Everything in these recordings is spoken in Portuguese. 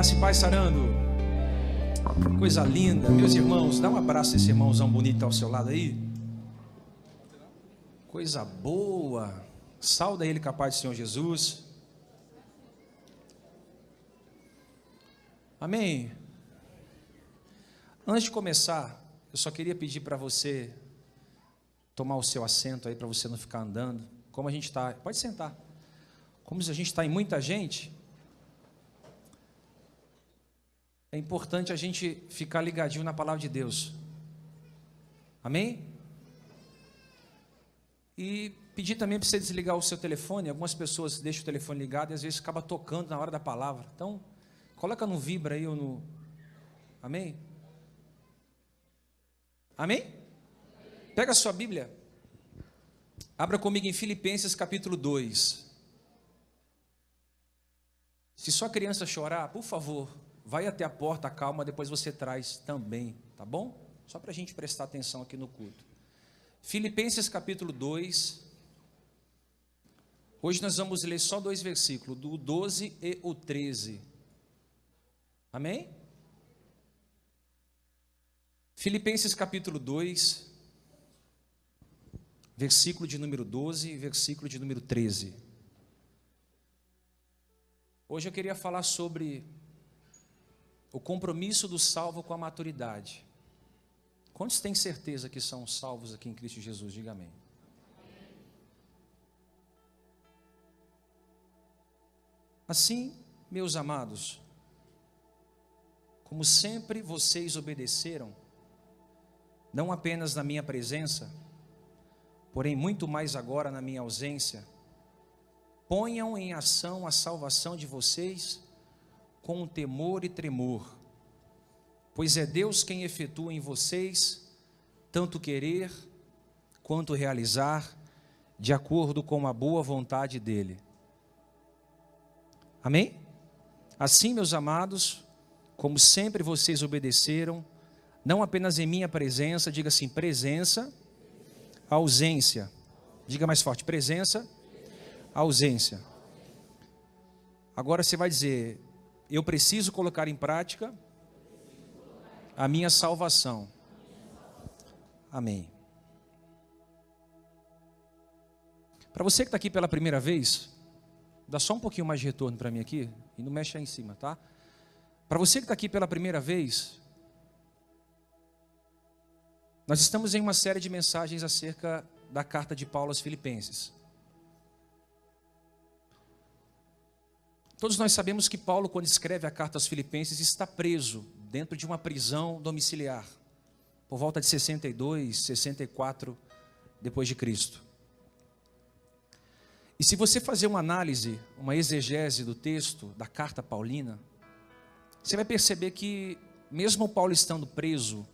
Graça e paz sarando. Coisa linda. Meus irmãos, dá um abraço a esse irmãozão bonito ao seu lado aí. Coisa boa. Sauda ele capaz do Senhor Jesus. Amém. Antes de começar, eu só queria pedir para você tomar o seu assento aí para você não ficar andando. Como a gente está, pode sentar. Como a gente está em muita gente, é importante a gente ficar ligadinho na palavra de Deus. Amém? E pedir também para você desligar o seu telefone. Algumas pessoas deixam o telefone ligado e às vezes acaba tocando na hora da palavra. Então, coloca no vibra aí ou no. Amém? Amém? Pega a sua Bíblia. Abra comigo em Filipenses capítulo 2. Se sua criança chorar, por favor, vai até a porta, calma, depois você traz também, tá bom? Só para a gente prestar atenção aqui no culto. Filipenses capítulo 2. Hoje nós vamos ler só dois versículos, do 12 e o 13. Amém? Filipenses capítulo 2, versículo de número 12 e versículo de número 13. Hoje eu queria falar sobre o compromisso do salvo com a maturidade. Quantos têm certeza que são salvos aqui em Cristo Jesus? Diga amém. Assim, meus amados, como sempre vocês obedeceram, não apenas na minha presença, porém muito mais agora na minha ausência, ponham em ação a salvação de vocês com temor e tremor, pois é Deus quem efetua em vocês tanto querer quanto realizar, de acordo com a boa vontade dEle. Amém? Assim, meus amados, como sempre vocês obedeceram, não apenas em minha presença, diga assim: presença, ausência. Diga mais forte: presença, ausência. Agora você vai dizer: eu preciso colocar em prática a minha salvação. Amém. Para você que está aqui pela primeira vez, dá só um pouquinho mais de retorno para mim aqui e não mexe aí em cima, tá? Para você que está aqui pela primeira vez, nós estamos em uma série de mensagens acerca da carta de Paulo aos Filipenses. Todos nós sabemos que Paulo, quando escreve a carta aos Filipenses, está preso dentro de uma prisão domiciliar, por volta de 62, 64 depois de Cristo. E se você fazer uma análise, uma exegese do texto da carta paulina, você vai perceber que mesmo Paulo estando preso,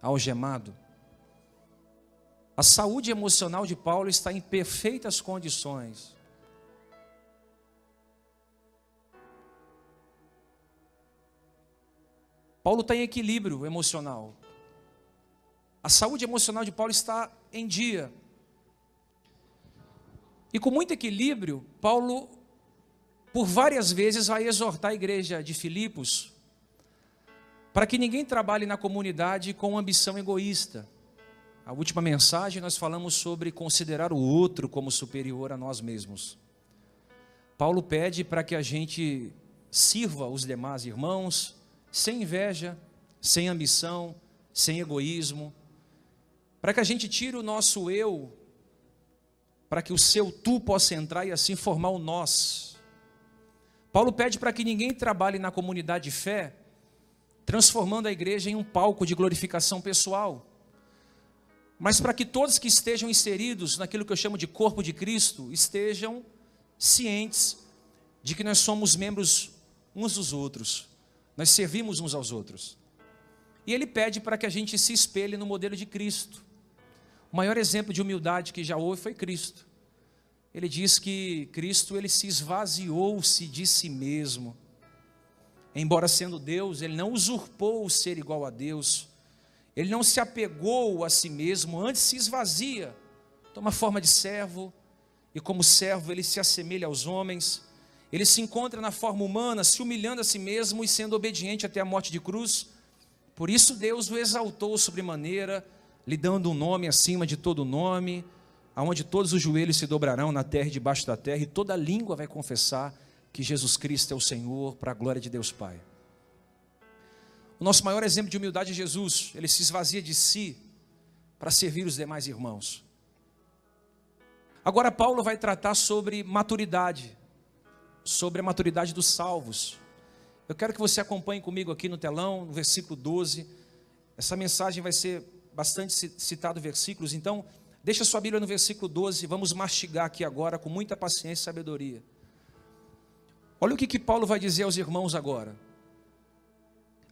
algemado, a saúde emocional de Paulo está em perfeitas condições. Paulo está em equilíbrio emocional. A saúde emocional de Paulo está em dia. E com muito equilíbrio, Paulo, por várias vezes, vai exortar a igreja de Filipos para que ninguém trabalhe na comunidade com ambição egoísta. A última mensagem nós falamos sobre considerar o outro como superior a nós mesmos. Paulo pede para que a gente sirva os demais irmãos, sem inveja, sem ambição, sem egoísmo, para que a gente tire o nosso eu, para que o seu tu possa entrar e assim formar o nós. Paulo pede para que ninguém trabalhe na comunidade de fé, transformando a igreja em um palco de glorificação pessoal, mas para que todos que estejam inseridos naquilo que eu chamo de corpo de Cristo estejam cientes de que nós somos membros uns dos outros. Nós servimos uns aos outros. E ele pede para que a gente se espelhe no modelo de Cristo. O maior exemplo de humildade que já houve foi Cristo. Ele diz que Cristo ele se esvaziou-se de si mesmo. Embora sendo Deus, ele não usurpou o ser igual a Deus. Ele não se apegou a si mesmo, antes se esvazia. Toma forma de servo, e como servo ele se assemelha aos homens ele se encontra na forma humana, se humilhando a si mesmo e sendo obediente até a morte de cruz. Por isso Deus o exaltou sobremaneira, lhe dando um nome acima de todo nome, aonde todos os joelhos se dobrarão na terra e debaixo da terra, e toda língua vai confessar que Jesus Cristo é o Senhor, para a glória de Deus Pai. O nosso maior exemplo de humildade é Jesus, ele se esvazia de si para servir os demais irmãos. Agora, Paulo vai tratar sobre maturidade, sobre a maturidade dos salvos. Eu quero que você acompanhe comigo aqui no telão, no versículo 12. Essa mensagem vai ser bastante citado versículos, então deixa sua Bíblia no versículo 12, vamos mastigar aqui agora com muita paciência e sabedoria. Olha o que, que Paulo vai dizer aos irmãos agora.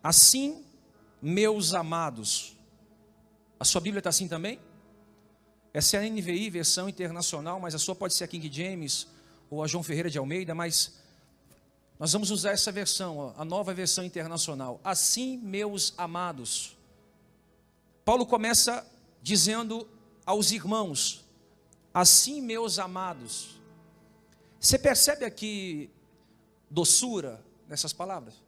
Assim, meus amados, a sua Bíblia está assim também? Essa é a NVI, versão internacional, mas a sua pode ser a King James ou a João Ferreira de Almeida, mas nós vamos usar essa versão, a nova versão internacional. Assim, meus amados. Paulo começa dizendo aos irmãos: Assim, meus amados. Você percebe aqui doçura nessas palavras?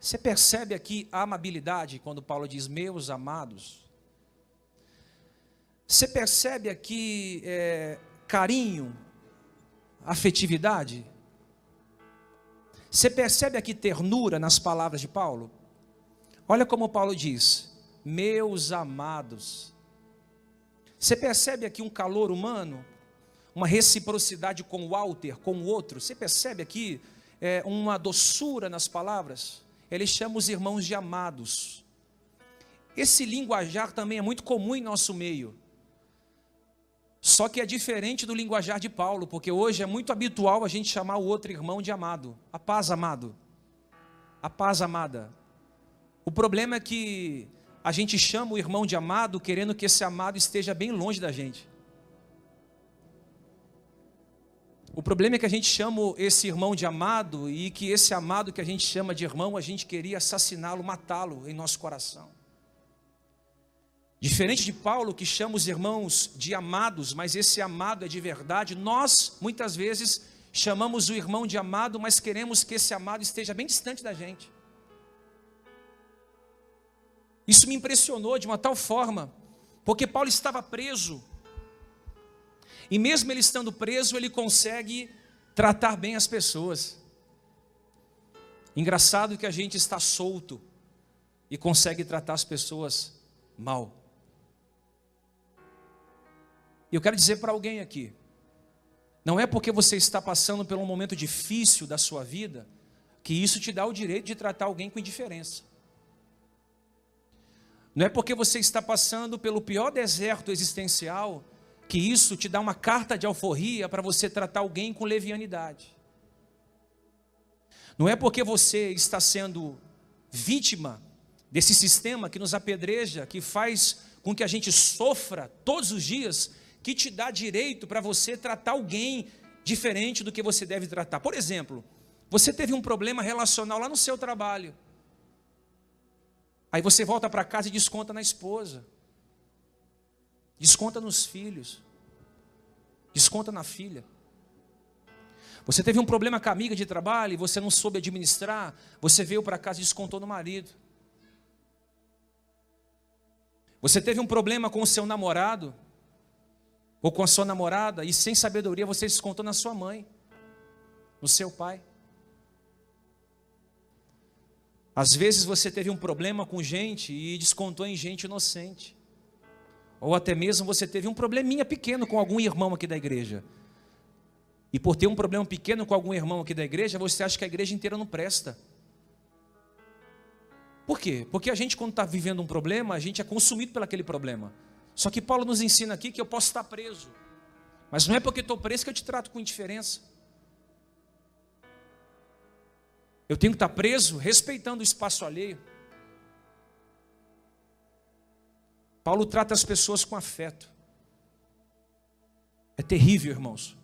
Você percebe aqui a amabilidade quando Paulo diz meus amados? Você percebe aqui é, carinho, afetividade? Você percebe aqui ternura nas palavras de Paulo? Olha como Paulo diz: meus amados. Você percebe aqui um calor humano? uma reciprocidade com o Walter, com o outro. Você percebe aqui é, uma doçura nas palavras? Ele chama os irmãos de amados. Esse linguajar também é muito comum em nosso meio. Só que é diferente do linguajar de Paulo, porque hoje é muito habitual a gente chamar o outro irmão de amado. A paz, amado. A paz, amada. O problema é que a gente chama o irmão de amado querendo que esse amado esteja bem longe da gente. O problema é que a gente chama esse irmão de amado e que esse amado que a gente chama de irmão, a gente queria assassiná-lo, matá-lo em nosso coração. Diferente de Paulo, que chama os irmãos de amados, mas esse amado é de verdade, nós, muitas vezes, chamamos o irmão de amado, mas queremos que esse amado esteja bem distante da gente. Isso me impressionou de uma tal forma, porque Paulo estava preso e mesmo ele estando preso, ele consegue tratar bem as pessoas. Engraçado que a gente está solto e consegue tratar as pessoas mal. E eu quero dizer para alguém aqui: não é porque você está passando por um momento difícil da sua vida que isso te dá o direito de tratar alguém com indiferença. Não é porque você está passando pelo pior deserto existencial que isso te dá uma carta de alforria para você tratar alguém com levianidade. Não é porque você está sendo vítima desse sistema que nos apedreja, que faz com que a gente sofra todos os dias, que te dá direito para você tratar alguém diferente do que você deve tratar. Por exemplo, você teve um problema relacional lá no seu trabalho. Aí você volta para casa e desconta na esposa. Desconta nos filhos. Desconta na filha. Você teve um problema com a amiga de trabalho e você não soube administrar, você veio para casa e descontou no marido. Você teve um problema com o seu namorado ou com a sua namorada e sem sabedoria você descontou na sua mãe, no seu pai. Às vezes você teve um problema com gente e descontou em gente inocente. Ou até mesmo você teve um probleminha pequeno com algum irmão aqui da igreja. E por ter um problema pequeno com algum irmão aqui da igreja, você acha que a igreja inteira não presta. Por quê? Porque a gente, quando está vivendo um problema, a gente é consumido por aquele problema. Só que Paulo nos ensina aqui que eu posso estar preso. Mas não é porque estou preso que eu te trato com indiferença. Eu tenho que estar preso respeitando o espaço alheio. Paulo trata as pessoas com afeto. É terrível, irmãos.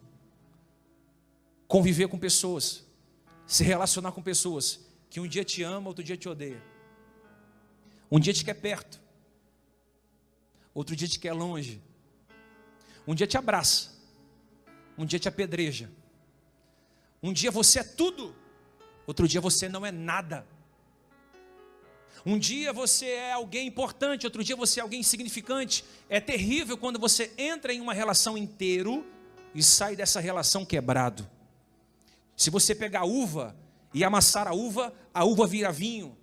Conviver com pessoas, se relacionar com pessoas que um dia te ama, outro dia te odeia. Um dia te quer perto, outro dia te quer longe. Um dia te abraça, um dia te apedreja. Um dia você é tudo, outro dia você não é nada. Um dia você é alguém importante, outro dia você é alguém insignificante. É terrível quando você entra em uma relação inteiro e sai dessa relação quebrado. Se você pegar uva e amassar a uva, a uva vira vinho.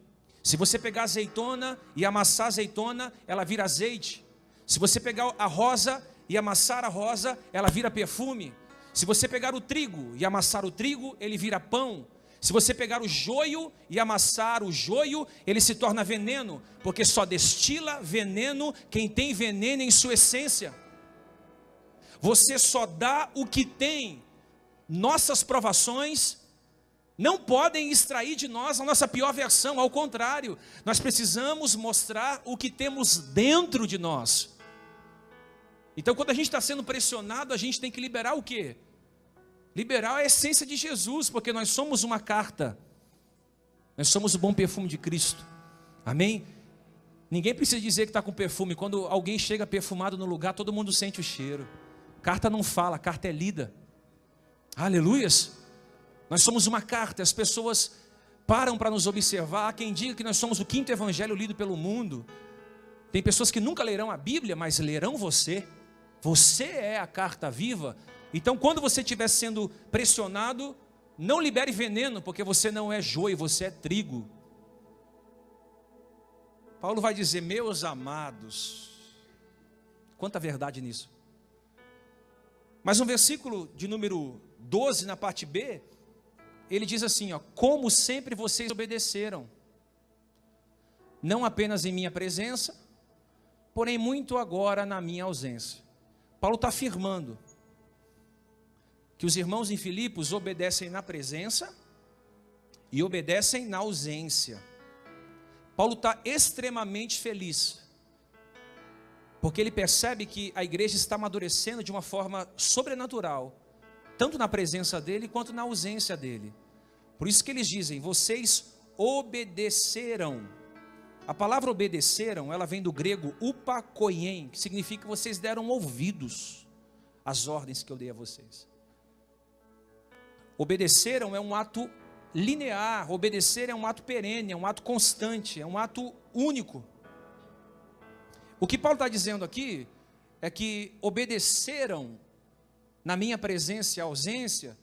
Se você pegar azeitona e amassar azeitona, ela vira azeite. Se você pegar a rosa e amassar a rosa, ela vira perfume. Se você pegar o trigo e amassar o trigo, ele vira pão. Se você pegar o joio e amassar o joio, ele se torna veneno, porque só destila veneno quem tem veneno em sua essência. Você só dá o que tem. Nossas provações não podem extrair de nós a nossa pior versão, ao contrário, nós precisamos mostrar o que temos dentro de nós. Então, quando a gente está sendo pressionado, a gente tem que liberar o quê? Liberar a essência de Jesus, porque nós somos uma carta, nós somos o bom perfume de Cristo, amém? Ninguém precisa dizer que está com perfume, quando alguém chega perfumado no lugar, todo mundo sente o cheiro. Carta não fala, carta é lida, aleluias. Nós somos uma carta, as pessoas param para nos observar. Há quem diga que nós somos o quinto evangelho lido pelo mundo. Tem pessoas que nunca lerão a Bíblia, mas lerão você. Você é a carta viva. Então, quando você estiver sendo pressionado, não libere veneno, porque você não é joio, você é trigo. Paulo vai dizer: Meus amados, quanta verdade nisso. Mas no versículo de número 12, na parte B, ele diz assim: ó, como sempre vocês obedeceram, não apenas em minha presença, porém muito agora na minha ausência. Paulo está afirmando que os irmãos em Filipos obedecem na presença e obedecem na ausência. Paulo está extremamente feliz, porque ele percebe que a igreja está amadurecendo de uma forma sobrenatural tanto na presença dele quanto na ausência dele. Por isso que eles dizem: vocês obedeceram. A palavra obedeceram, ela vem do grego upakoien, que significa que vocês deram ouvidos às ordens que eu dei a vocês. Obedeceram é um ato linear, obedecer é um ato perene, é um ato constante, é um ato único. O que Paulo está dizendo aqui é que obedeceram na minha presença e ausência,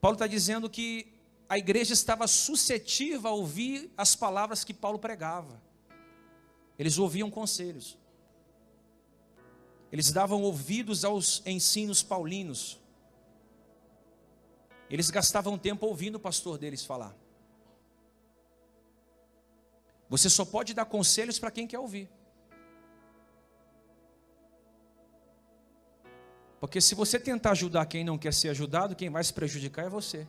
Paulo está dizendo que a igreja estava suscetível a ouvir as palavras que Paulo pregava. Eles ouviam conselhos. Eles davam ouvidos aos ensinos paulinos. Eles gastavam tempo ouvindo o pastor deles falar. Você só pode dar conselhos para quem quer ouvir. Porque se você tentar ajudar quem não quer ser ajudado, quem vai se prejudicar é você.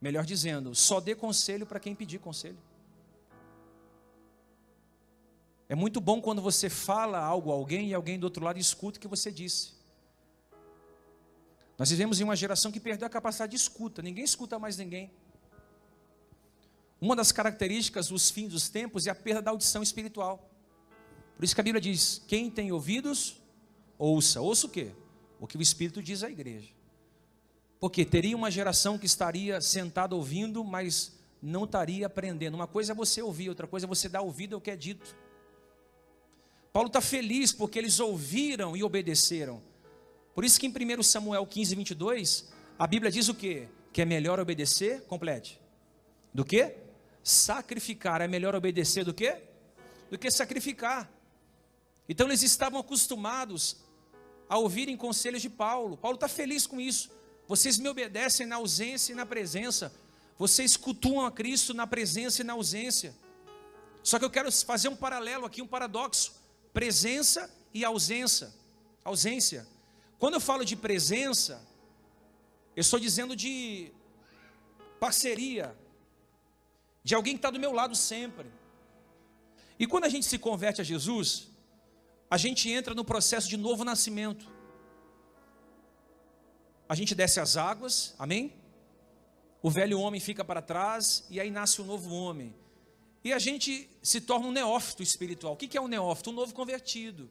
Melhor dizendo, só dê conselho para quem pedir conselho. É muito bom quando você fala algo a alguém e alguém do outro lado escuta o que você disse. Nós vivemos em uma geração que perdeu a capacidade de escuta, ninguém escuta mais ninguém. Uma das características dos fins dos tempos é a perda da audição espiritual. Por isso que a Bíblia diz: quem tem ouvidos, ouça. Ouça o quê? O que o Espírito diz à igreja. Porque teria uma geração que estaria sentada ouvindo, mas não estaria aprendendo. Uma coisa é você ouvir, outra coisa é você dar ouvido ao que é dito. Paulo está feliz porque eles ouviram e obedeceram. Por isso que em 1 Samuel 15, 22, a Bíblia diz o quê? Que é melhor obedecer, complete. Do que? Sacrificar. É melhor obedecer do que? Do que sacrificar. Então eles estavam acostumados a ouvirem conselhos de Paulo. Paulo está feliz com isso. Vocês me obedecem na ausência e na presença. Vocês cultuam a Cristo na presença e na ausência. Só que eu quero fazer um paralelo aqui, um paradoxo: presença e ausência. Ausência. Quando eu falo de presença, eu estou dizendo de parceria, de alguém que está do meu lado sempre. E quando a gente se converte a Jesus, a gente entra no processo de novo nascimento. A gente desce as águas, amém? O velho homem fica para trás e aí nasce o um novo homem. E a gente se torna um neófito espiritual. O que é um neófito? Um novo convertido.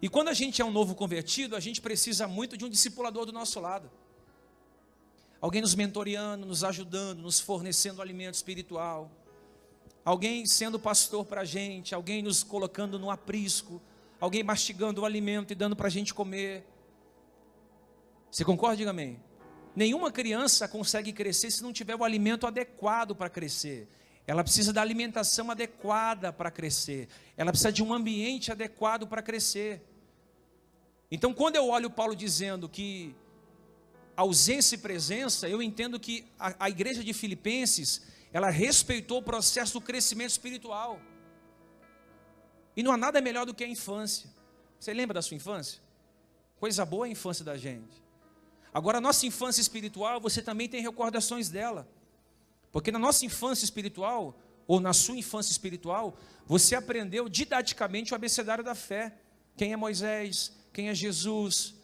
E quando a gente é um novo convertido, a gente precisa muito de um discipulador do nosso lado. Alguém nos mentoreando, nos ajudando, nos fornecendo alimento espiritual. Alguém sendo pastor para a gente, alguém nos colocando no aprisco, alguém mastigando o alimento e dando para a gente comer. Você concorda? Diga amém. Nenhuma criança consegue crescer se não tiver o alimento adequado para crescer. Ela precisa da alimentação adequada para crescer. Ela precisa de um ambiente adequado para crescer. Então, quando eu olho Paulo dizendo que ausência e presença, eu entendo que a, a igreja de Filipenses, ela respeitou o processo do crescimento espiritual. E não há nada melhor do que a infância. Você lembra da sua infância? Coisa boa a infância da gente. Agora, a nossa infância espiritual, você também tem recordações dela. Porque na nossa infância espiritual, ou na sua infância espiritual, você aprendeu didaticamente o abecedário da fé. Quem é Moisés, quem é Jesus,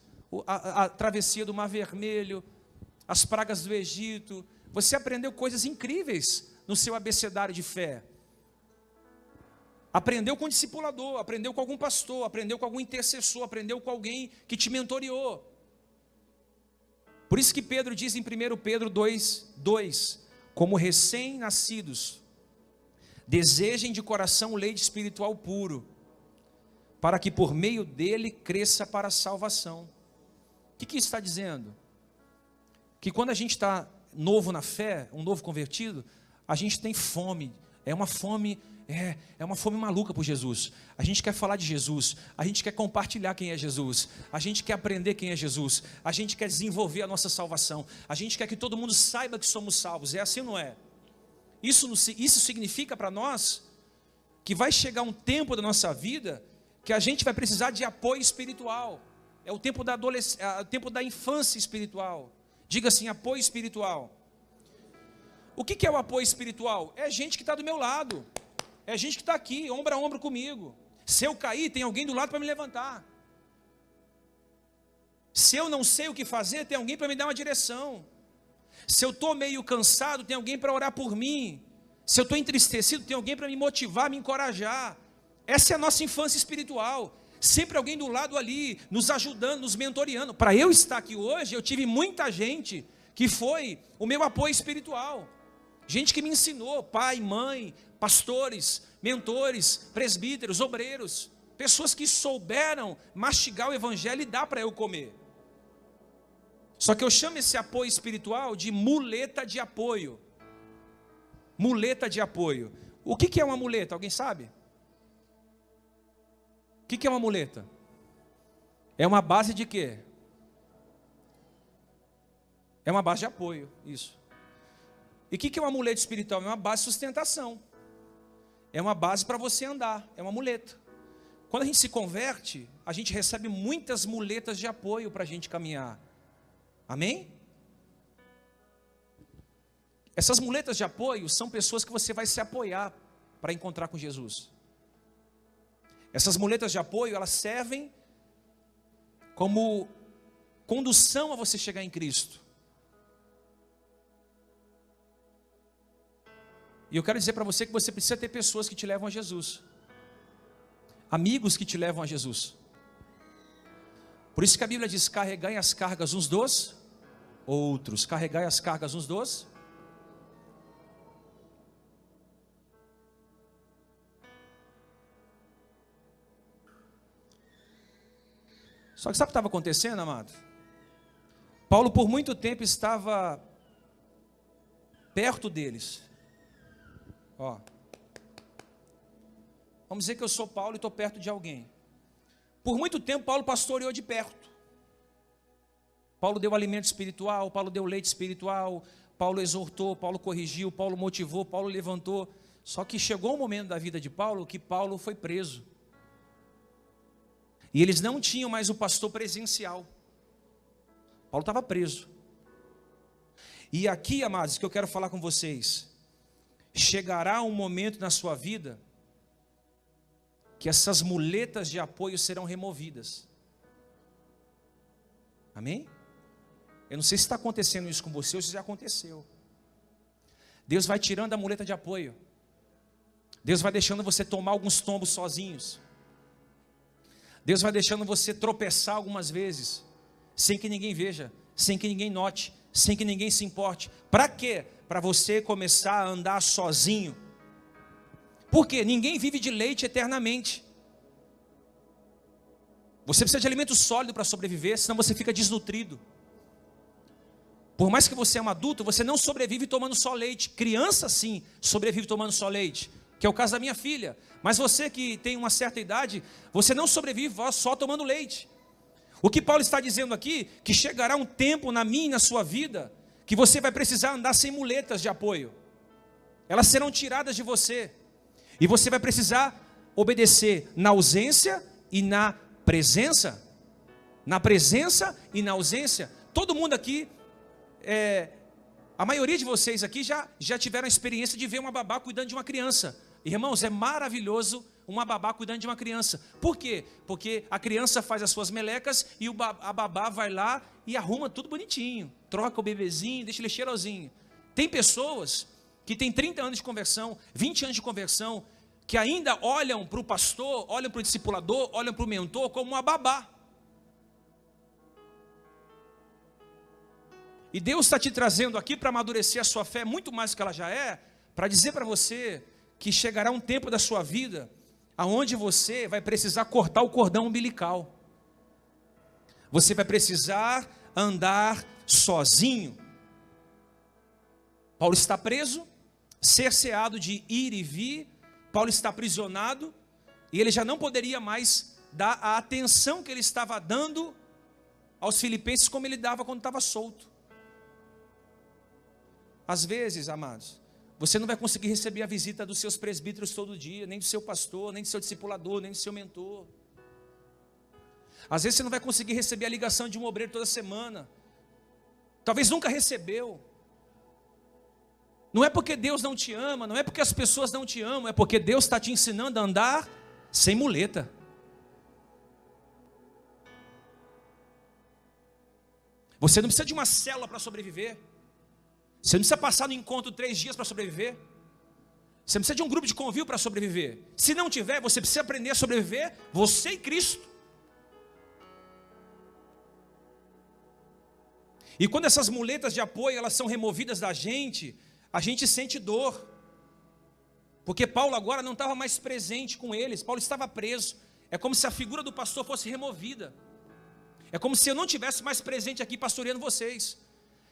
a, a, travessia do Mar Vermelho, as pragas do Egito. Você aprendeu coisas incríveis no seu abecedário de fé. Aprendeu com o discipulador, aprendeu com algum pastor, aprendeu com algum intercessor, aprendeu com alguém que te mentoriou. Por isso que Pedro diz em 1 Pedro 2, 2: Como recém-nascidos, desejem de coração o leite espiritual puro, para que por meio dele cresça para a salvação. O que, que isso está dizendo? Que quando a gente está novo na fé, um novo convertido, a gente tem fome, é uma fome, é, é uma fome maluca por Jesus. A gente quer falar de Jesus, a gente quer compartilhar quem é Jesus, a gente quer aprender quem é Jesus, a gente quer desenvolver a nossa salvação, a gente quer que todo mundo saiba que somos salvos. É assim ou não é? Isso, isso significa para nós que vai chegar um tempo da nossa vida que a gente vai precisar de apoio espiritual. É o tempo da adolescência, é o tempo da infância espiritual. Diga assim, apoio espiritual. O que é o apoio espiritual? É gente que está do meu lado. É gente que está aqui, ombro a ombro comigo. Se eu cair, tem alguém do lado para me levantar. Se eu não sei o que fazer, tem alguém para me dar uma direção. Se eu estou meio cansado, tem alguém para orar por mim. Se eu estou entristecido, tem alguém para me motivar, me encorajar. Essa é a nossa infância espiritual. Sempre alguém do lado ali, nos ajudando, nos mentoreando. Para eu estar aqui hoje, eu tive muita gente que foi o meu apoio espiritual. Gente que me ensinou, pai, mãe, pastores, mentores, presbíteros, obreiros, pessoas que souberam mastigar o evangelho e dar para eu comer. Só que eu chamo esse apoio espiritual de muleta de apoio. Muleta de apoio. O que é uma muleta? Alguém sabe? O que é uma muleta? É uma base de quê? É uma base de apoio, isso. E o que é uma muleta espiritual? É uma base de sustentação. É uma base para você andar, é uma muleta. Quando a gente se converte, a gente recebe muitas muletas de apoio para a gente caminhar. Amém? Essas muletas de apoio são pessoas que você vai se apoiar para encontrar com Jesus. Essas muletas de apoio, elas servem como condução a você chegar em Cristo. E eu quero dizer para você que você precisa ter pessoas que te levam a Jesus. Amigos que te levam a Jesus. Por isso que a Bíblia diz: carregai as cargas uns dos outros. Carregai as cargas uns dos Só que sabe o que estava acontecendo, amado? Paulo, por muito tempo, estava perto deles. Ó. Vamos dizer que eu sou Paulo e estou perto de alguém. Por muito tempo, Paulo pastoreou de perto. Paulo deu alimento espiritual, Paulo deu leite espiritual, Paulo exortou, Paulo corrigiu, Paulo motivou, Paulo levantou. Só que chegou um momento da vida de Paulo que Paulo foi preso. E eles não tinham mais o pastor presencial. Paulo estava preso. E aqui, amados, que eu quero falar com vocês. Chegará um momento na sua vida que essas muletas de apoio serão removidas. Amém? Eu não sei se está acontecendo isso com você ou se já aconteceu. Deus vai tirando a muleta de apoio. Deus vai deixando você tomar alguns tombos sozinhos. Deus vai deixando você tropeçar algumas vezes, sem que ninguém veja, sem que ninguém note, sem que ninguém se importe. Para quê? Para você começar a andar sozinho. Porque ninguém vive de leite eternamente. Você precisa de alimento sólido para sobreviver, senão você fica desnutrido. Por mais que você é um adulto, você não sobrevive tomando só leite. Criança, sim, sobrevive tomando só leite, que é o caso da minha filha. Mas você que tem uma certa idade, você não sobrevive só tomando leite. O que Paulo está dizendo aqui, que chegará um tempo na minha e na sua vida, que você vai precisar andar sem muletas de apoio. Elas serão tiradas de você. E você vai precisar obedecer na ausência e na presença. Na presença e na ausência. Todo mundo aqui é, a maioria de vocês aqui já, já tiveram a experiência de ver uma babá cuidando de uma criança. Irmãos, é maravilhoso uma babá cuidando de uma criança. Por quê? Porque a criança faz as suas melecas e a babá vai lá e arruma tudo bonitinho. Troca o bebezinho, deixa ele cheirosinho. Tem pessoas que têm 30 anos de conversão, 20 anos de conversão, que ainda olham para o pastor, olham para o discipulador, olham para o mentor como uma babá. E Deus está te trazendo aqui para amadurecer a sua fé muito mais do que ela já é, para dizer para você que chegará um tempo da sua vida aonde você vai precisar cortar o cordão umbilical. Você vai precisar andar sozinho. Paulo está preso, cerceado de ir e vir, Paulo está aprisionado, e ele já não poderia mais dar a atenção que ele estava dando aos filipenses como ele dava quando estava solto. Às vezes, amados, você não vai conseguir receber a visita dos seus presbíteros todo dia, nem do seu pastor, nem do seu discipulador, nem do seu mentor. Às vezes você não vai conseguir receber a ligação de um obreiro toda semana. Talvez nunca recebeu. Não é porque Deus não te ama, não é porque as pessoas não te amam, é porque Deus está te ensinando a andar sem muleta. Você não precisa de uma célula para sobreviver. Você não precisa passar no encontro três dias para sobreviver. Você precisa de um grupo de convívio para sobreviver. Se não tiver, você precisa aprender a sobreviver, você e Cristo. E quando essas muletas de apoio elas são removidas da gente, a gente sente dor. Porque Paulo agora não estava mais presente com eles, Paulo estava preso. É como se a figura do pastor fosse removida. É como se eu não tivesse mais presente aqui pastoreando vocês.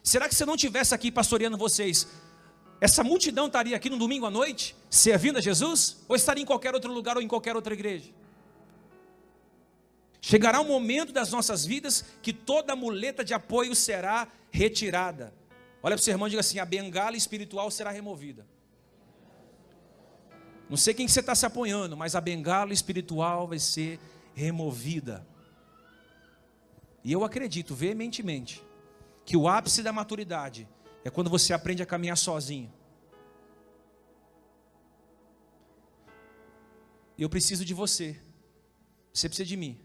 Será que se eu não tivesse aqui pastoreando vocês, essa multidão estaria aqui no domingo à noite, servindo a Jesus? Ou estaria em qualquer outro lugar ou em qualquer outra igreja? Chegará um momento das nossas vidas que toda muleta de apoio será retirada. Olha para o seu irmão e diga assim: a bengala espiritual será removida. Não sei quem você está se apoiando, mas a bengala espiritual vai ser removida. E eu acredito veementemente que o ápice da maturidade é quando você aprende a caminhar sozinho. Eu preciso de você. Você precisa de mim.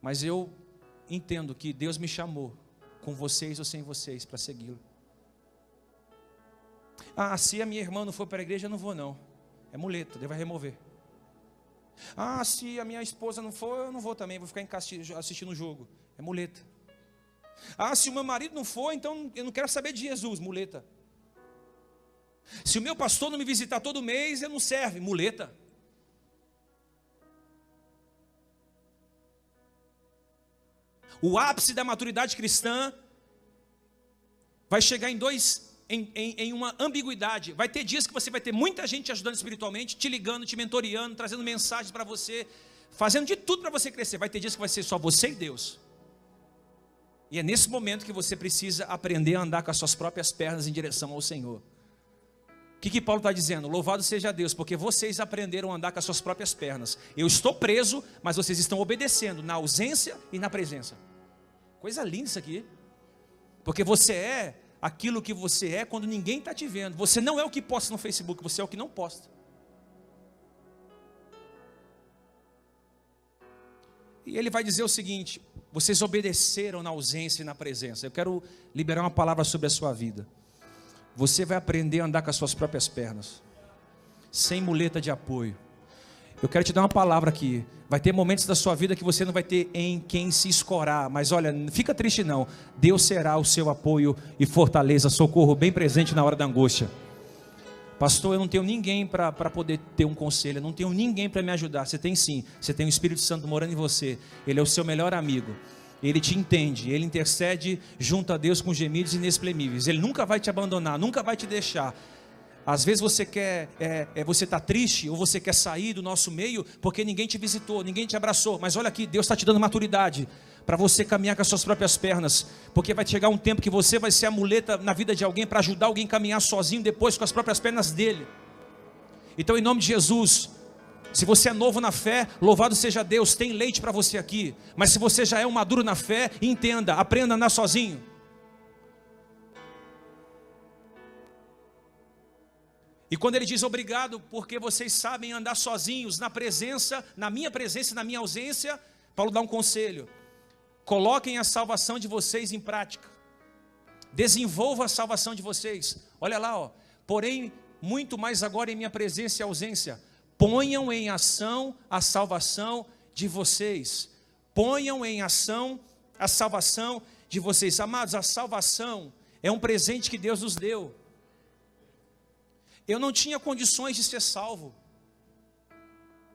Mas eu entendo que Deus me chamou, com vocês ou sem vocês, para segui-lo. Ah, se a minha irmã não for para a igreja, eu não vou não. É muleta, Deus vai remover. Ah, se a minha esposa não for, eu não vou também, vou ficar em casa assistindo o jogo. É muleta. Ah, se o meu marido não for, então eu não quero saber de Jesus, muleta. Se o meu pastor não me visitar todo mês, eu não serve, muleta. O ápice da maturidade cristã vai chegar em dois em, em, em, uma ambiguidade. Vai ter dias que você vai ter muita gente te ajudando espiritualmente, te ligando, te mentoreando, trazendo mensagens para você, fazendo de tudo para você crescer. Vai ter dias que vai ser só você e Deus. E é nesse momento que você precisa aprender a andar com as suas próprias pernas em direção ao Senhor. O que, que Paulo está dizendo? Louvado seja Deus, porque vocês aprenderam a andar com as suas próprias pernas. Eu estou preso, mas vocês estão obedecendo na ausência e na presença. Coisa linda isso aqui. Porque você é aquilo que você é quando ninguém está te vendo. Você não é o que posta no Facebook, você é o que não posta. E ele vai dizer o seguinte: vocês obedeceram na ausência e na presença. Eu quero liberar uma palavra sobre a sua vida. Você vai aprender a andar com as suas próprias pernas. sem muleta de apoio. Eu quero te dar uma palavra aqui. Vai ter momentos da sua vida que você não vai ter em quem se escorar, mas olha, fica triste não. Deus será o seu apoio e fortaleza, socorro bem presente na hora da angústia. Pastor, eu não tenho ninguém para poder ter um conselho, eu não tenho ninguém para me ajudar. Você tem sim, você tem o Espírito Santo morando em você, ele é o seu melhor amigo. Ele te entende, ele intercede junto a Deus com gemidos inexprimíveis. Ele nunca vai te abandonar, nunca vai te deixar. Às vezes você quer, é, é, você está triste ou você quer sair do nosso meio porque ninguém te visitou, ninguém te abraçou. Mas olha aqui, Deus está te dando maturidade para você caminhar com as suas próprias pernas, porque vai chegar um tempo que você vai ser a muleta na vida de alguém para ajudar alguém a caminhar sozinho depois com as próprias pernas dele. Então, em nome de Jesus, se você é novo na fé, louvado seja Deus, tem leite para você aqui. Mas se você já é um maduro na fé, entenda, aprenda a andar sozinho. E quando ele diz obrigado, porque vocês sabem andar sozinhos na presença, na minha presença e na minha ausência, Paulo dá um conselho: coloquem a salvação de vocês em prática, desenvolvam a salvação de vocês. Olha lá, ó. Porém, muito mais agora em minha presença e ausência, ponham em ação a salvação de vocês. Ponham em ação a salvação de vocês. Amados, a salvação é um presente que Deus nos deu. Eu não tinha condições de ser salvo.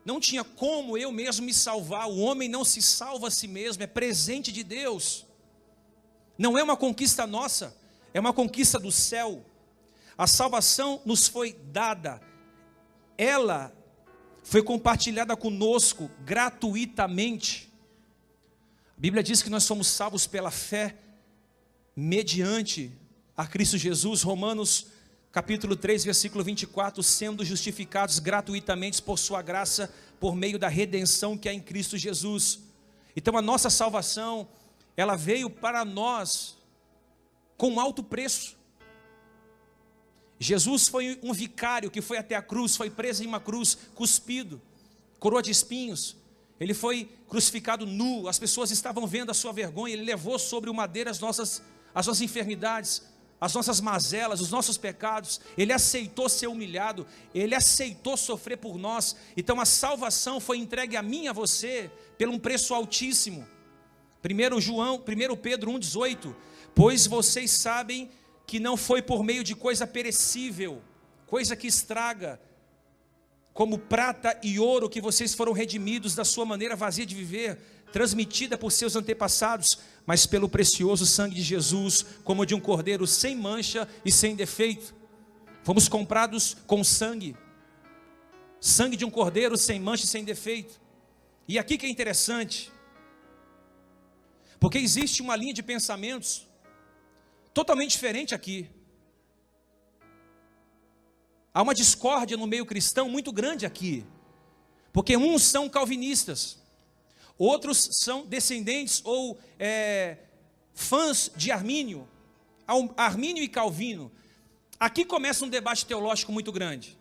Não tinha como eu mesmo me salvar. O homem não se salva a si mesmo, é presente de Deus. Não é uma conquista nossa, é uma conquista do céu. A salvação nos foi dada. Ela foi compartilhada conosco gratuitamente. A Bíblia diz que nós somos salvos pela fé mediante a Cristo Jesus. Romanos capítulo 3, versículo 24, sendo justificados gratuitamente por sua graça, por meio da redenção que é em Cristo Jesus. Então a nossa salvação, ela veio para nós com alto preço. Jesus foi um vicário que foi até a cruz, foi preso em uma cruz, cuspido, coroa de espinhos. Ele foi crucificado nu, as pessoas estavam vendo a sua vergonha, ele levou sobre o madeiro as nossas, as nossas enfermidades as nossas mazelas, os nossos pecados, Ele aceitou ser humilhado, Ele aceitou sofrer por nós, então a salvação foi entregue a mim e a você, por um preço altíssimo. 1 João, 1 Pedro 1,18, pois vocês sabem que não foi por meio de coisa perecível, coisa que estraga, como prata e ouro que vocês foram redimidos da sua maneira vazia de viver, transmitida por seus antepassados, mas pelo precioso sangue de Jesus, como de um cordeiro sem mancha e sem defeito. Fomos comprados com sangue, sangue de um cordeiro sem mancha e sem defeito. E aqui que é interessante, porque existe uma linha de pensamentos totalmente diferente aqui. Há uma discórdia no meio cristão muito grande aqui, porque uns são calvinistas, Outros são descendentes ou é, fãs de Armínio, Armínio e Calvino. Aqui começa um debate teológico muito grande.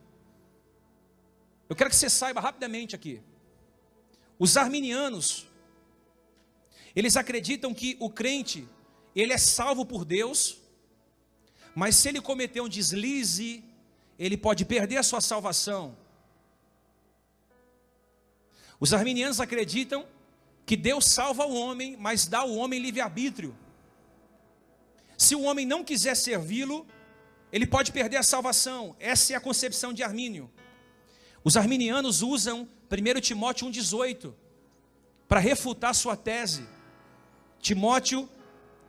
Eu quero que você saiba rapidamente aqui. Os arminianos, eles acreditam que o crente, ele é salvo por Deus, mas se ele cometer um deslize, ele pode perder a sua salvação. Os arminianos acreditam que Deus salva o homem, mas dá ao homem livre-arbítrio. Se o homem não quiser servi-lo, ele pode perder a salvação. Essa é a concepção de Armínio. Os arminianos usam 1 Timóteo 1,18 para refutar sua tese. Timóteo,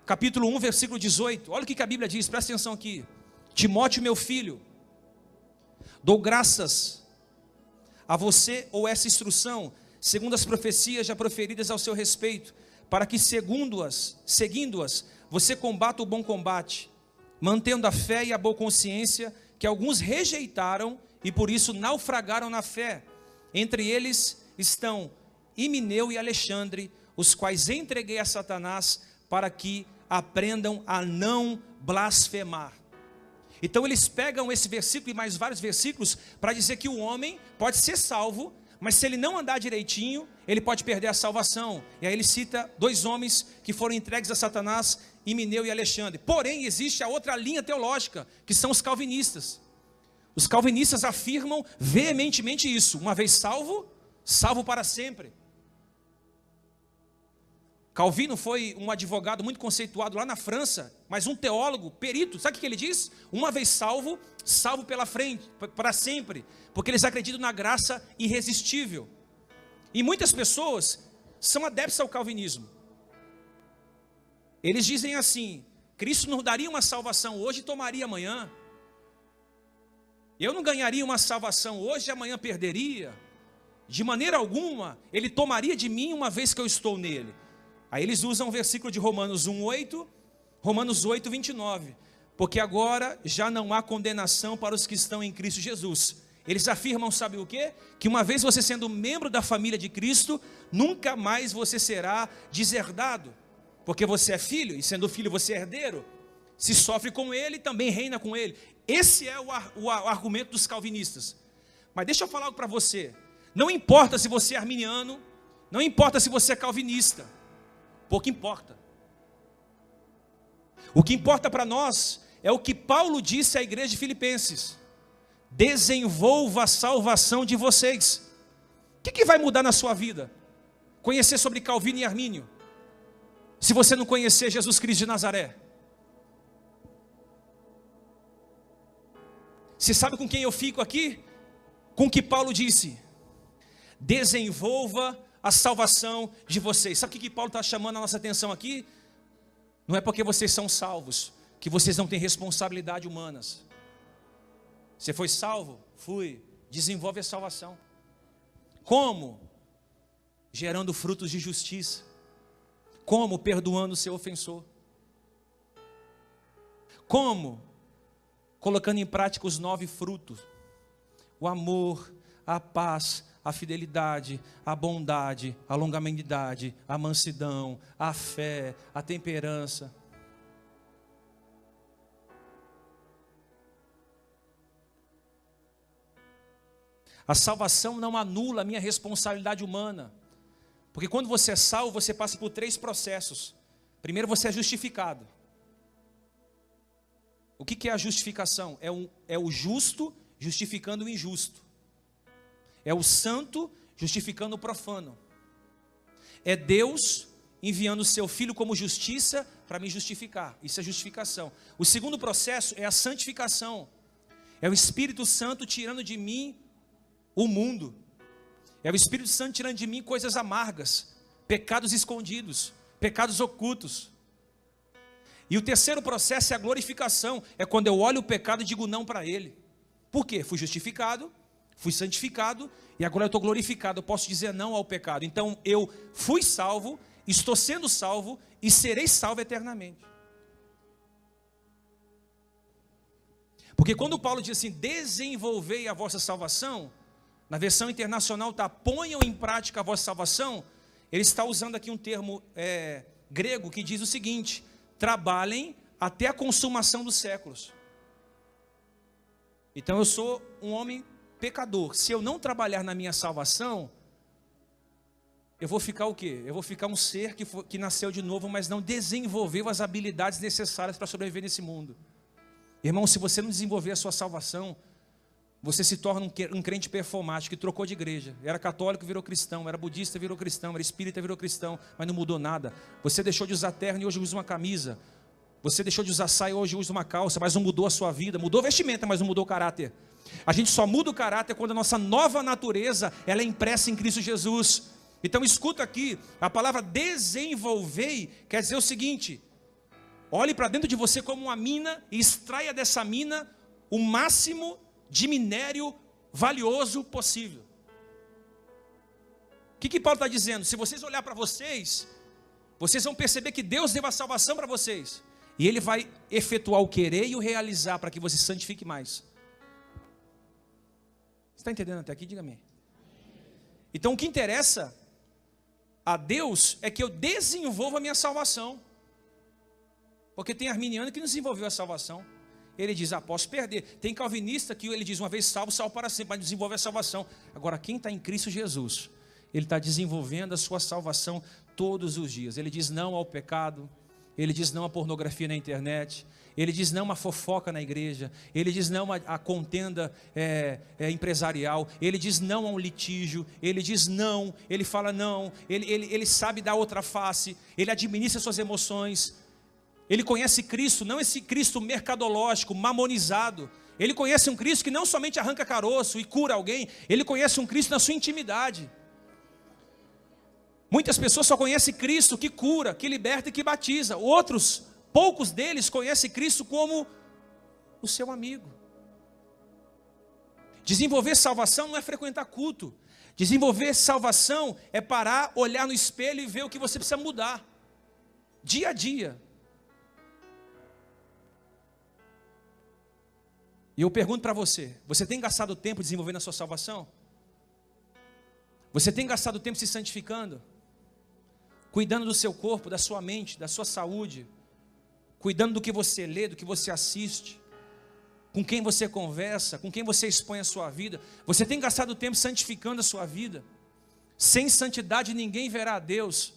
capítulo 1, versículo 18. Olha o que a Bíblia diz, presta atenção aqui. Timóteo, meu filho, dou graças a você ou essa instrução segundo as profecias já proferidas ao seu respeito, para que, segundo-as, seguindo-as, você combata o bom combate, mantendo a fé e a boa consciência que alguns rejeitaram e por isso naufragaram na fé. Entre eles estão Imineu e Alexandre, os quais entreguei a Satanás para que aprendam a não blasfemar. Então eles pegam esse versículo e mais vários versículos para dizer que o homem pode ser salvo mas se ele não andar direitinho, ele pode perder a salvação. E aí ele cita dois homens que foram entregues a Satanás, Imineu e Alexandre. Porém, existe a outra linha teológica, que são os calvinistas. Os calvinistas afirmam veementemente isso: uma vez salvo, salvo para sempre. Calvino foi um advogado muito conceituado lá na França, mas um teólogo, perito. Sabe o que ele diz? Uma vez salvo, salvo pela frente, para sempre, porque eles acreditam na graça irresistível. E muitas pessoas são adeptas ao calvinismo. Eles dizem assim: Cristo nos daria uma salvação hoje e tomaria amanhã. Eu não ganharia uma salvação hoje e amanhã perderia. De maneira alguma, ele tomaria de mim uma vez que eu estou nele. Aí eles usam o versículo de Romanos 1:8, Romanos 8, 29. Porque agora já não há condenação para os que estão em Cristo Jesus. Eles afirmam, sabe o quê? Que uma vez você sendo membro da família de Cristo, nunca mais você será deserdado. Porque você é filho, e sendo filho você é herdeiro. Se sofre com ele, também reina com ele. Esse é o, o, o argumento dos calvinistas. Mas deixa eu falar algo para você. Não importa se você é arminiano, não importa se você é calvinista. Pouco importa. O que importa para nós é o que Paulo disse à igreja de Filipenses: desenvolva a salvação de vocês. O que, que vai mudar na sua vida? Conhecer sobre Calvino e Armínio. Se você não conhecer Jesus Cristo de Nazaré. Você sabe com quem eu fico aqui? Com o que Paulo disse: desenvolva a salvação de vocês. Sabe o que Paulo está chamando a nossa atenção aqui? Não é porque vocês são salvos que vocês não têm responsabilidade humanas. Você foi salvo? Fui. Desenvolve a salvação. Como? Gerando frutos de justiça. Como? Perdoando o seu ofensor. Como? Colocando em prática os nove frutos: o amor, a paz, a fidelidade, a bondade, a longanimidade, a mansidão, a fé, a temperança. A salvação não anula a minha responsabilidade humana. Porque quando você é salvo, você passa por três processos. Primeiro, você é justificado. O que é a justificação? É, um, é o justo justificando o injusto. É o santo justificando o profano. É Deus enviando o seu filho como justiça para me justificar. Isso é justificação. O segundo processo é a santificação. É o Espírito Santo tirando de mim o mundo. É o Espírito Santo tirando de mim coisas amargas, pecados escondidos, pecados ocultos. E o terceiro processo é a glorificação. É quando eu olho o pecado e digo não para ele. Por quê? Fui justificado, fui santificado e agora eu estou glorificado. Eu posso dizer não ao pecado. Então eu fui salvo, estou sendo salvo e serei salvo eternamente. Porque quando Paulo diz assim, desenvolvei a vossa salvação, na versão internacional está ponham em prática a vossa salvação, ele está usando aqui um termo é, grego que diz o seguinte: trabalhem até a consumação dos séculos. Então eu sou um homem pecador, se eu não trabalhar na minha salvação, eu vou ficar o quê? Eu vou ficar um ser que, que nasceu de novo, mas não desenvolveu as habilidades necessárias para sobreviver nesse mundo. Irmão, se você não desenvolver a sua salvação, você se torna um crente performático que trocou de igreja. Era católico, virou cristão. Era budista, virou cristão. Era espírita, virou cristão. Mas não mudou nada. Você deixou de usar terno e hoje usa uma camisa. Você deixou de usar saia e hoje usa uma calça, mas não mudou a sua vida. Mudou a vestimenta, mas não mudou o caráter. A gente só muda o caráter quando a nossa nova natureza ela é impressa em Cristo Jesus. Então escuta aqui, a palavra desenvolvei quer dizer o seguinte: olhe para dentro de você como uma mina e extraia dessa mina o máximo de minério valioso possível. O que, que Paulo está dizendo? Se vocês olhar para vocês, vocês vão perceber que Deus deu a salvação para vocês. E Ele vai efetuar o querer e o realizar para que você santifique mais está entendendo até aqui? Diga-me. Então o que interessa a Deus é que eu desenvolva a minha salvação. Porque tem arminiano que não desenvolveu a salvação. Ele diz, ah, posso perder. Tem calvinista que ele diz, uma vez salvo, salvo para sempre, mas desenvolve a salvação. Agora, quem está em Cristo Jesus, ele está desenvolvendo a sua salvação todos os dias. Ele diz não ao pecado, Ele diz não à pornografia na internet. Ele diz não à fofoca na igreja. Ele diz não à contenda é, é, empresarial. Ele diz não a um litígio. Ele diz não. Ele fala não. Ele, ele, ele sabe dar outra face. Ele administra suas emoções. Ele conhece Cristo, não esse Cristo mercadológico, mamonizado. Ele conhece um Cristo que não somente arranca caroço e cura alguém. Ele conhece um Cristo na sua intimidade. Muitas pessoas só conhecem Cristo que cura, que liberta e que batiza. Outros, poucos deles, conhecem Cristo como o seu amigo. Desenvolver salvação não é frequentar culto. Desenvolver salvação é parar, olhar no espelho e ver o que você precisa mudar. Dia a dia. E eu pergunto para você: você tem gastado tempo desenvolvendo a sua salvação? Você tem gastado tempo se santificando? cuidando do seu corpo, da sua mente, da sua saúde, cuidando do que você lê, do que você assiste, com quem você conversa, com quem você expõe a sua vida. Você tem gastado tempo santificando a sua vida. Sem santidade ninguém verá a Deus.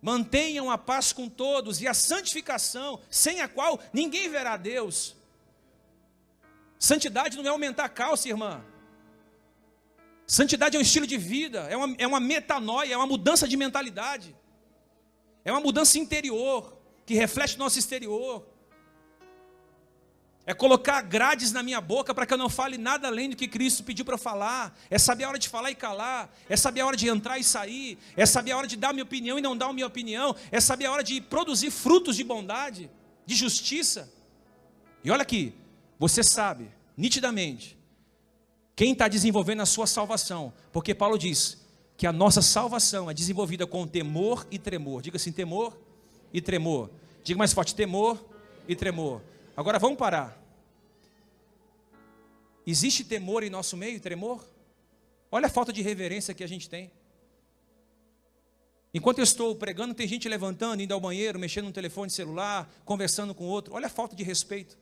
Mantenham a paz com todos e a santificação, sem a qual ninguém verá a Deus. Santidade não é aumentar a calça, irmã. Santidade é um estilo de vida, é uma, é uma metanoia, é uma mudança de mentalidade, é uma mudança interior, que reflete nosso exterior. É colocar grades na minha boca para que eu não fale nada além do que Cristo pediu para eu falar. É saber a hora de falar e calar. É saber a hora de entrar e sair. É saber a hora de dar minha opinião e não dar minha opinião. É saber a hora de produzir frutos de bondade, de justiça. E olha aqui, você sabe, nitidamente, quem está desenvolvendo a sua salvação? Porque Paulo diz que a nossa salvação é desenvolvida com temor e tremor. Diga assim: temor e tremor. Diga mais forte: temor e tremor. Agora vamos parar. Existe temor em nosso meio, tremor? Olha a falta de reverência que a gente tem. Enquanto eu estou pregando, tem gente levantando, indo ao banheiro, mexendo no telefone celular, conversando com outro. Olha a falta de respeito.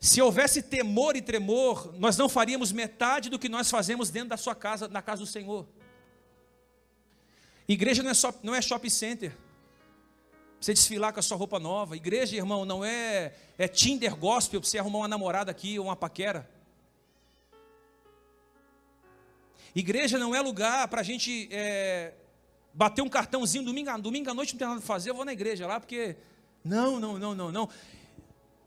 Se houvesse temor e tremor, nós não faríamos metade do que nós fazemos dentro da sua casa, na casa do Senhor. Igreja não é, só, não é shopping center. Você desfilar com a sua roupa nova. Igreja, irmão, não é, é Tinder gospel para você arrumar uma namorada aqui ou uma paquera. Igreja não é lugar para a gente é, bater um cartãozinho domingo, domingo à noite não tem nada para fazer, eu vou na igreja lá, porque. Não, não, não, não, não.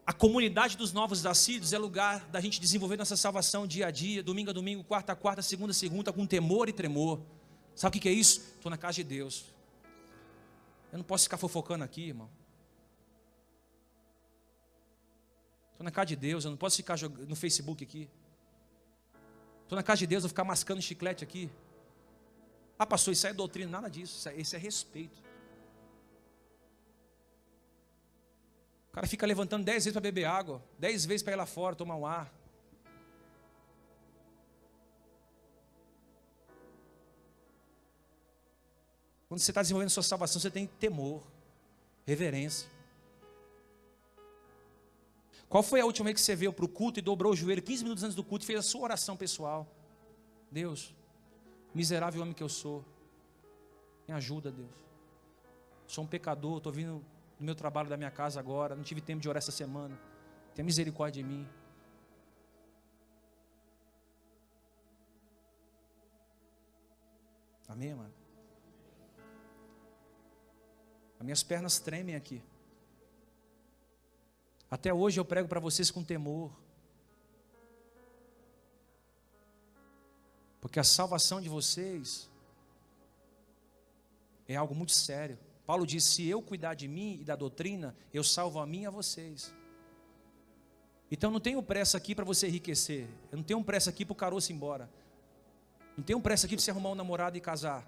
A comunidade dos novos nascidos é lugar da gente desenvolver nossa salvação dia a dia, domingo a domingo, quarta a quarta, segunda a segunda, com temor e tremor. Sabe o que é isso? Estou na casa de Deus. Eu não posso ficar fofocando aqui, irmão. Estou na casa de Deus, eu não posso ficar no Facebook aqui. Estou na casa de Deus, eu vou ficar mascando chiclete aqui. Ah, pastor, isso é doutrina, nada disso. Isso isso é respeito. O cara fica levantando dez vezes para beber água, dez vezes para ir lá fora tomar um ar. Quando você está desenvolvendo sua salvação, você tem temor, reverência. Qual foi a última vez que você veio para o culto e dobrou o joelho 15 minutos antes do culto e fez a sua oração pessoal? Deus, miserável homem que eu sou, me ajuda, Deus. Sou um pecador, estou vindo do meu trabalho, da minha casa agora, não tive tempo de orar essa semana. Tenha misericórdia de mim. Amém, mano? As minhas pernas tremem aqui. Até hoje eu prego para vocês com temor. Porque a salvação de vocês é algo muito sério. Paulo diz: se eu cuidar de mim e da doutrina, eu salvo a mim e a vocês. Então não tenho pressa aqui para você enriquecer. Eu não tenho pressa aqui para o caroço ir embora. Não tenho pressa aqui para você arrumar um namorado e casar.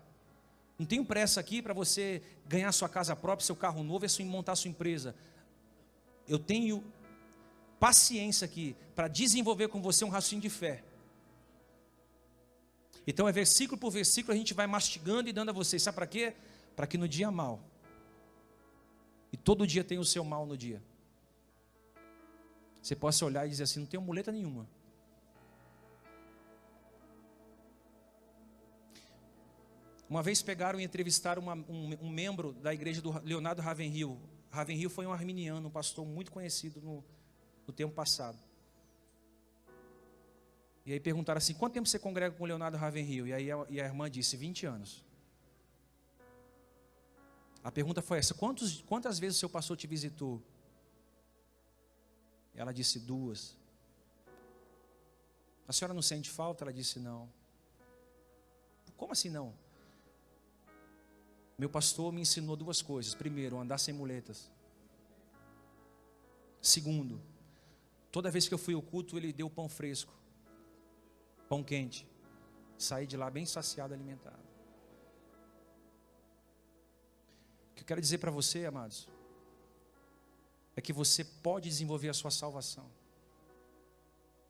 Não tenho pressa aqui para você ganhar sua casa própria, seu carro novo e montar sua empresa. Eu tenho paciência aqui para desenvolver com você um raciocínio de fé. Então é versículo por versículo a gente vai mastigando e dando a vocês. Sabe para quê? Para que no dia mal, e todo dia tem o seu mal no dia, você possa olhar e dizer assim: não tenho muleta nenhuma. Uma vez pegaram e entrevistaram uma, um, um, membro da igreja do Leonardo Ravenhill. Ravenhill foi um arminiano, um pastor muito conhecido no, no tempo passado. E aí perguntaram assim: quanto tempo você congrega com o Leonardo Ravenhill? E aí a, e a irmã disse: 20 anos. A pergunta foi essa: quantos, quantas vezes o seu pastor te visitou? Ela disse: duas. A senhora não sente falta? Ela disse: não. Como assim não? Meu pastor me ensinou duas coisas. Primeiro, andar sem muletas. Segundo, toda vez que eu fui ao culto, ele deu pão fresco, pão quente. Saí de lá bem saciado, alimentado. O que eu quero dizer para você, amados, é que você pode desenvolver a sua salvação.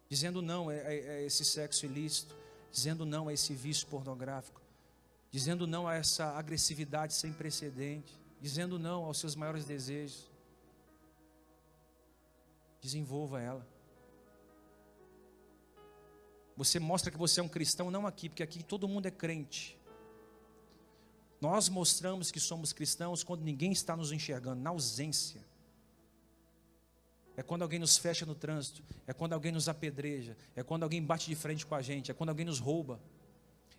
Dizendo não a, é, é esse sexo ilícito, dizendo não a esse vício pornográfico, dizendo não a essa agressividade sem precedente, dizendo não aos seus maiores desejos. Desenvolva ela. Você mostra que você é um cristão, não aqui, porque aqui todo mundo é crente. Nós mostramos que somos cristãos quando ninguém está nos enxergando, na ausência. É quando alguém nos fecha no trânsito, é quando alguém nos apedreja, é quando alguém bate de frente com a gente, é quando alguém nos rouba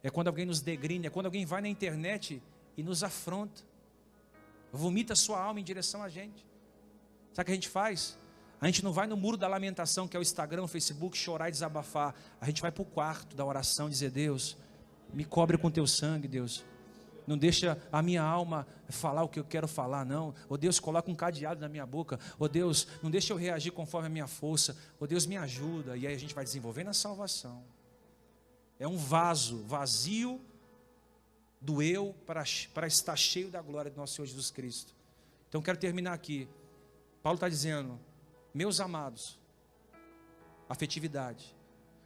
é quando alguém nos degrina, é quando alguém vai na internet e nos afronta, vomita sua alma em direção a gente. Sabe o que a gente faz? A gente não vai no muro da lamentação, que é o Instagram, o Facebook, chorar e desabafar. A gente vai para o quarto da oração dizer: Deus, me cobre com teu sangue, Deus. Não deixa a minha alma falar o que eu quero falar, não. Oh Deus, coloca um cadeado na minha boca. Oh Deus, não deixa eu reagir conforme a minha força. Oh Deus, me ajuda. E aí a gente vai desenvolvendo a salvação. É um vaso vazio do eu para, para estar cheio da glória do nosso Senhor Jesus Cristo. Então quero terminar aqui. Paulo está dizendo: Meus amados, afetividade.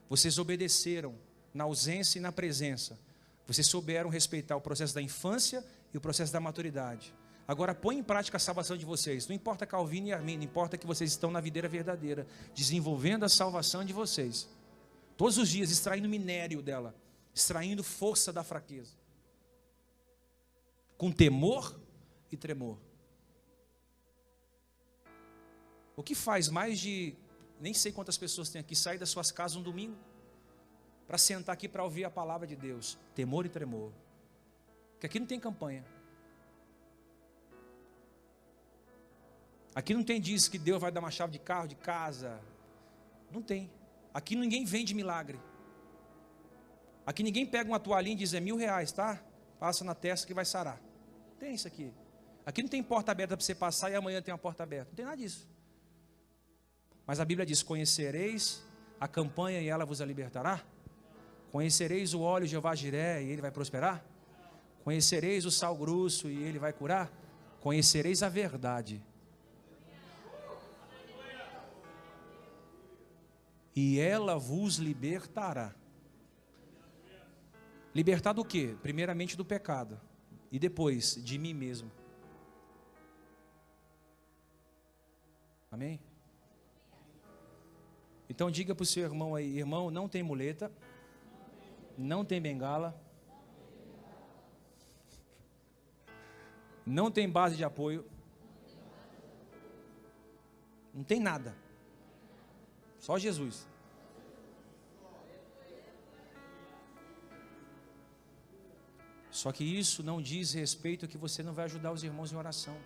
Vocês obedeceram na ausência e na presença. Vocês souberam respeitar o processo da infância e o processo da maturidade. Agora põe em prática a salvação de vocês. Não importa Calvino e Arminio, importa que vocês estão na videira verdadeira, desenvolvendo a salvação de vocês. Todos os dias extraindo minério dela, extraindo força da fraqueza. Com temor e tremor. O que faz mais de nem sei quantas pessoas tem aqui sair das suas casas um domingo para sentar aqui para ouvir a palavra de Deus? Temor e tremor. Porque aqui não tem campanha. Aqui não tem diz que Deus vai dar uma chave de carro, de casa. Não tem. Aqui ninguém vende milagre. Aqui ninguém pega uma toalhinha e diz é mil reais, tá? Passa na testa que vai sarar. Tem isso aqui. Aqui não tem porta aberta para você passar e amanhã tem uma porta aberta. Não tem nada disso. Mas a Bíblia diz: Conhecereis a campanha e ela vos libertará? Conhecereis o óleo de Jeová Jiré e ele vai prosperar? Conhecereis o sal grosso e ele vai curar? Conhecereis a verdade e ela vos libertará. Libertar do quê? Primeiramente do pecado e depois de mim mesmo. Amém? Então diga para o seu irmão aí, irmão, não tem muleta, não tem bengala, não tem base de apoio, não tem nada. Só Jesus. Só que isso não diz respeito que você não vai ajudar os irmãos em oração.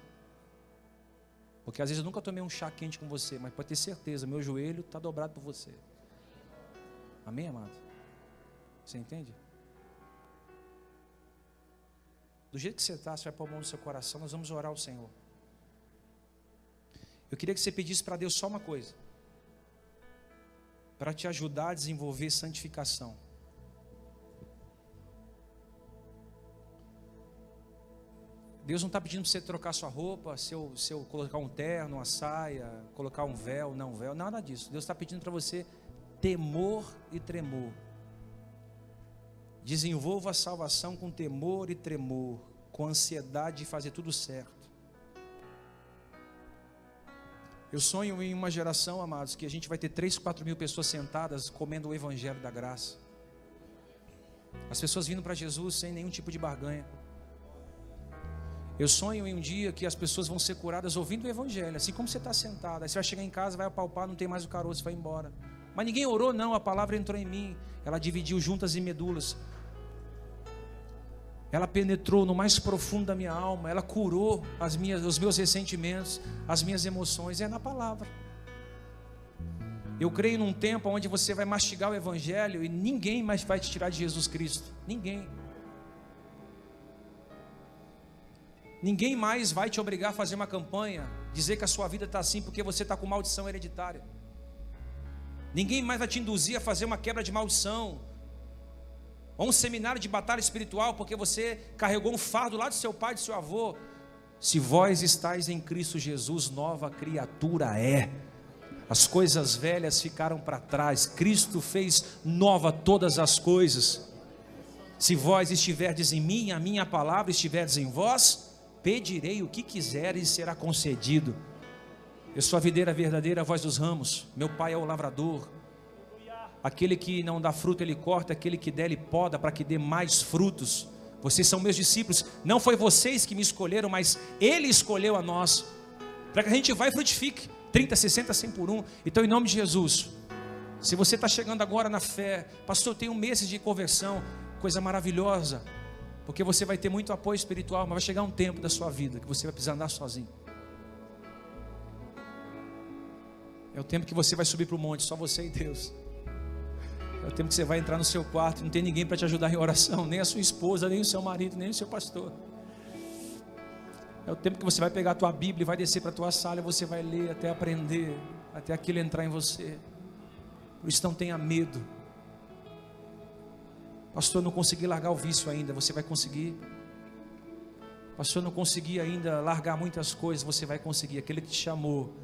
Porque às vezes eu nunca tomei um chá quente com você, mas pode ter certeza, meu joelho está dobrado por você. Amém, amado? Você entende? Do jeito que você está, você vai pôr a mão no seu coração, nós vamos orar ao Senhor. Eu queria que você pedisse para Deus só uma coisa para te ajudar a desenvolver santificação. Deus não está pedindo para você trocar sua roupa, se eu, se eu colocar um terno, uma saia, colocar um véu, não véu, nada disso. Deus está pedindo para você temor e tremor. Desenvolva a salvação com temor e tremor, com ansiedade de fazer tudo certo. Eu sonho em uma geração, amados, que a gente vai ter 3, 4 mil pessoas sentadas comendo o Evangelho da graça. As pessoas vindo para Jesus sem nenhum tipo de barganha. Eu sonho em um dia que as pessoas vão ser curadas ouvindo o Evangelho, assim como você está sentado. Aí você vai chegar em casa, vai apalpar, não tem mais o caroço, vai embora. Mas ninguém orou, não, a palavra entrou em mim, ela dividiu juntas e medulas. Ela penetrou no mais profundo da minha alma, ela curou as minhas, os meus ressentimentos, as minhas emoções, é na palavra. Eu creio num tempo onde você vai mastigar o Evangelho e ninguém mais vai te tirar de Jesus Cristo. Ninguém. Ninguém mais vai te obrigar a fazer uma campanha, dizer que a sua vida está assim porque você está com maldição hereditária. Ninguém mais vai te induzir a fazer uma quebra de maldição, ou um seminário de batalha espiritual porque você carregou um fardo lá do seu pai, do seu avô. Se vós estáis em Cristo Jesus, nova criatura é. As coisas velhas ficaram para trás, Cristo fez nova todas as coisas. Se vós estiverdes em mim, a minha palavra estiverdes em vós, pedirei o que quiseres e será concedido. Eu sou a videira verdadeira, a voz dos ramos. Meu pai é o lavrador. Aquele que não dá fruto, ele corta. Aquele que der, ele poda para que dê mais frutos. Vocês são meus discípulos. Não foi vocês que me escolheram, mas Ele escolheu a nós. Para que a gente vá e frutifique. 30, 60, 100 por um. Então, em nome de Jesus. Se você está chegando agora na fé, pastor, eu tenho mês de conversão, coisa maravilhosa porque você vai ter muito apoio espiritual, mas vai chegar um tempo da sua vida que você vai precisar andar sozinho. É o tempo que você vai subir para o monte, só você e Deus. É o tempo que você vai entrar no seu quarto, não tem ninguém para te ajudar em oração, nem a sua esposa, nem o seu marido, nem o seu pastor. É o tempo que você vai pegar a tua Bíblia e vai descer para a tua sala e você vai ler até aprender, até aquilo entrar em você. Por isso não tenha medo. Pastor, não consegui largar o vício ainda. Você vai conseguir. Pastor, não consegui ainda largar muitas coisas. Você vai conseguir. Aquele que te chamou,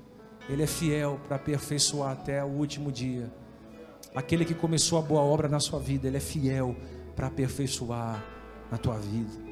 ele é fiel para aperfeiçoar até o último dia. Aquele que começou a boa obra na sua vida, ele é fiel para aperfeiçoar na tua vida.